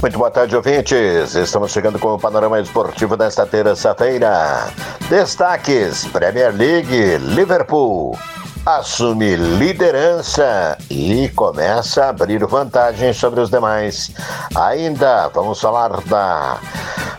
Muito boa tarde, ouvintes. Estamos chegando com o panorama esportivo desta terça-feira. Destaques: Premier League, Liverpool assume liderança e começa a abrir vantagem sobre os demais. Ainda vamos falar da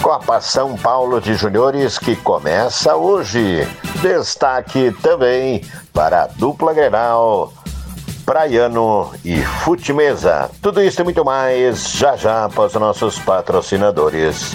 Copa São Paulo de Juniores que começa hoje. Destaque também para a dupla Grenal Praiano e Futimesa. Tudo isso e muito mais já já para os nossos patrocinadores.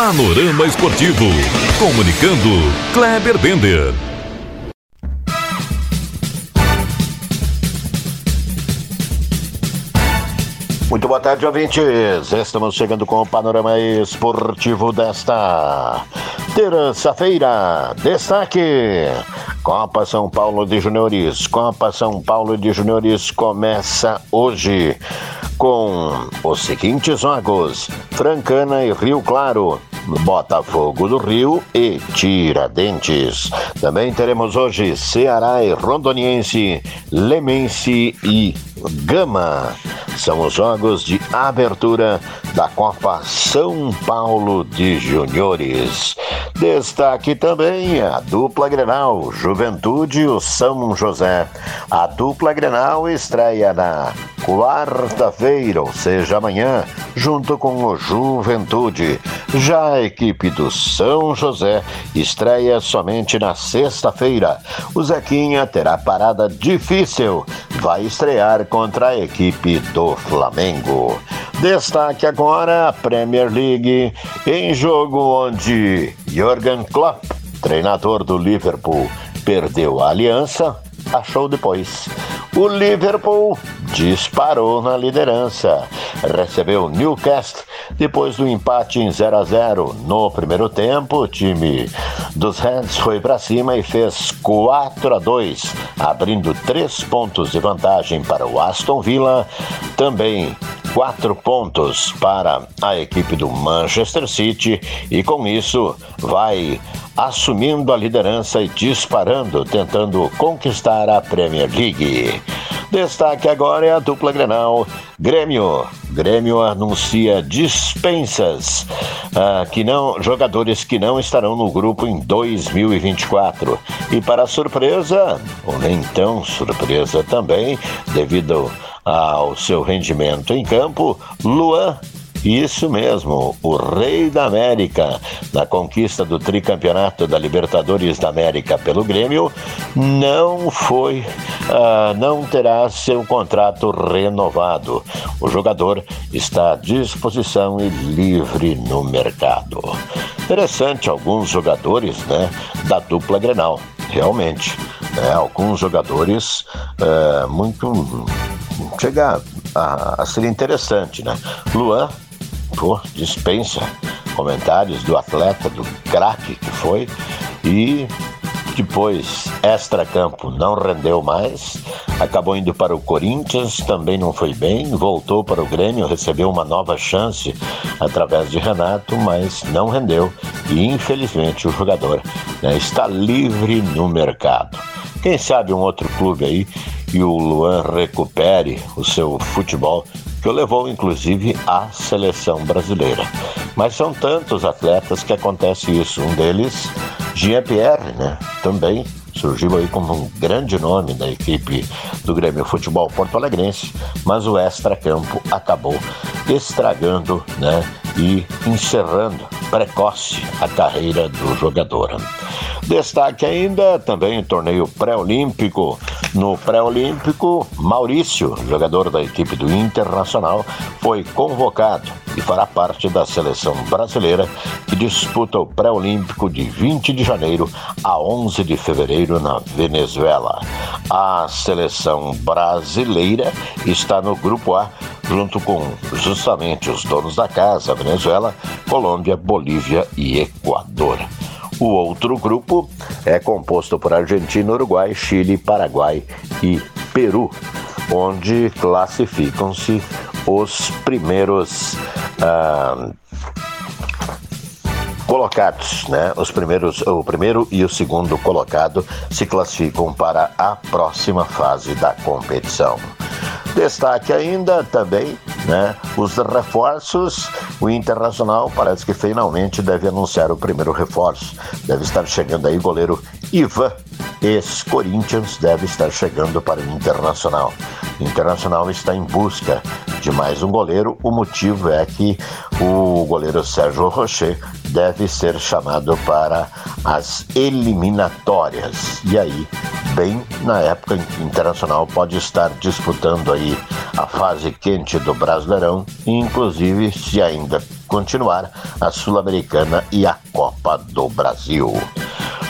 Panorama Esportivo. Comunicando, Kleber Bender. Muito boa tarde, ouvintes. Estamos chegando com o panorama esportivo desta terça-feira. Destaque: Copa São Paulo de Juniores. Copa São Paulo de Juniores começa hoje com os seguintes jogos: Francana e Rio Claro. Botafogo do Rio e Tiradentes. Também teremos hoje Ceará e Rondoniense, Lemense e Gama. São os jogos de abertura da Copa São Paulo de Juniores. Destaque também a dupla Grenal, Juventude e o São José. A dupla Grenal estreia na quarta-feira, ou seja, amanhã, junto com o Juventude. Já a equipe do São José estreia somente na sexta-feira. O Zequinha terá parada difícil. Vai estrear contra a equipe do Flamengo. Destaque agora a Premier League, em jogo onde Jürgen Klopp, treinador do Liverpool, perdeu a aliança, achou depois. O Liverpool disparou na liderança. Recebeu Newcastle depois do empate em 0 a 0 no primeiro tempo. O time dos Reds foi para cima e fez 4 a 2, abrindo três pontos de vantagem para o Aston Villa. Também quatro pontos para a equipe do Manchester City e com isso vai assumindo a liderança e disparando, tentando conquistar a Premier League. Destaque agora é a dupla Grenal Grêmio. Grêmio anuncia dispensas ah, que não jogadores que não estarão no grupo em 2024. E para surpresa, ou nem tão surpresa também, devido ao seu rendimento em campo, Luan isso mesmo, o Rei da América, na conquista do tricampeonato da Libertadores da América pelo Grêmio, não foi, uh, não terá seu contrato renovado. O jogador está à disposição e livre no mercado. Interessante alguns jogadores, né, da dupla Grenal, realmente, né, alguns jogadores uh, muito chega a, a ser interessante, né? Luan pô, dispensa comentários do atleta, do craque que foi, e depois, extra-campo, não rendeu mais, acabou indo para o Corinthians, também não foi bem, voltou para o Grêmio, recebeu uma nova chance através de Renato, mas não rendeu e infelizmente o jogador né, está livre no mercado. Quem sabe um outro clube aí e o Luan recupere o seu futebol que o levou inclusive à seleção brasileira. Mas são tantos atletas que acontece isso. Um deles, Jean-Pierre, né? Também surgiu aí como um grande nome da equipe do Grêmio Futebol Porto Alegrense, mas o extra-campo acabou estragando, né? E encerrando precoce a carreira do jogador. Destaque ainda também o torneio pré-olímpico. No pré-olímpico, Maurício, jogador da equipe do Internacional, foi convocado e fará parte da seleção brasileira que disputa o pré-olímpico de 20 de janeiro a 11 de fevereiro na Venezuela. A seleção brasileira está no grupo A junto com justamente os donos da casa, Venezuela, Colômbia, Bolívia e Equador. O outro grupo é composto por Argentina, Uruguai, Chile, Paraguai e Peru, onde classificam-se os primeiros ah, colocados, né? Os primeiros, o primeiro e o segundo colocado se classificam para a próxima fase da competição. Destaque ainda também, né, os reforços. O Internacional parece que finalmente deve anunciar o primeiro reforço. Deve estar chegando aí goleiro Ivan, ex-Corinthians, deve estar chegando para o Internacional. O Internacional está em busca de mais um goleiro. O motivo é que o goleiro Sérgio Rocher deve ser chamado para as eliminatórias. E aí, bem na época em que o Internacional pode estar disputando aí a fase quente do Brasileirão, inclusive se ainda continuar a Sul-Americana e a Copa do Brasil.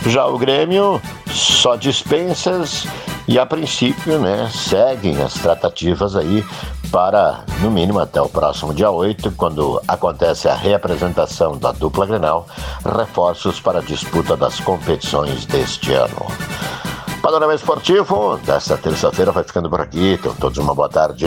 Já o Grêmio só dispensas e a princípio, né, seguem as tratativas aí para, no mínimo, até o próximo dia 8, quando acontece a reapresentação da dupla Grenal, reforços para a disputa das competições deste ano. Panorama Esportivo desta terça-feira vai ficando por aqui. Então, todos uma boa tarde.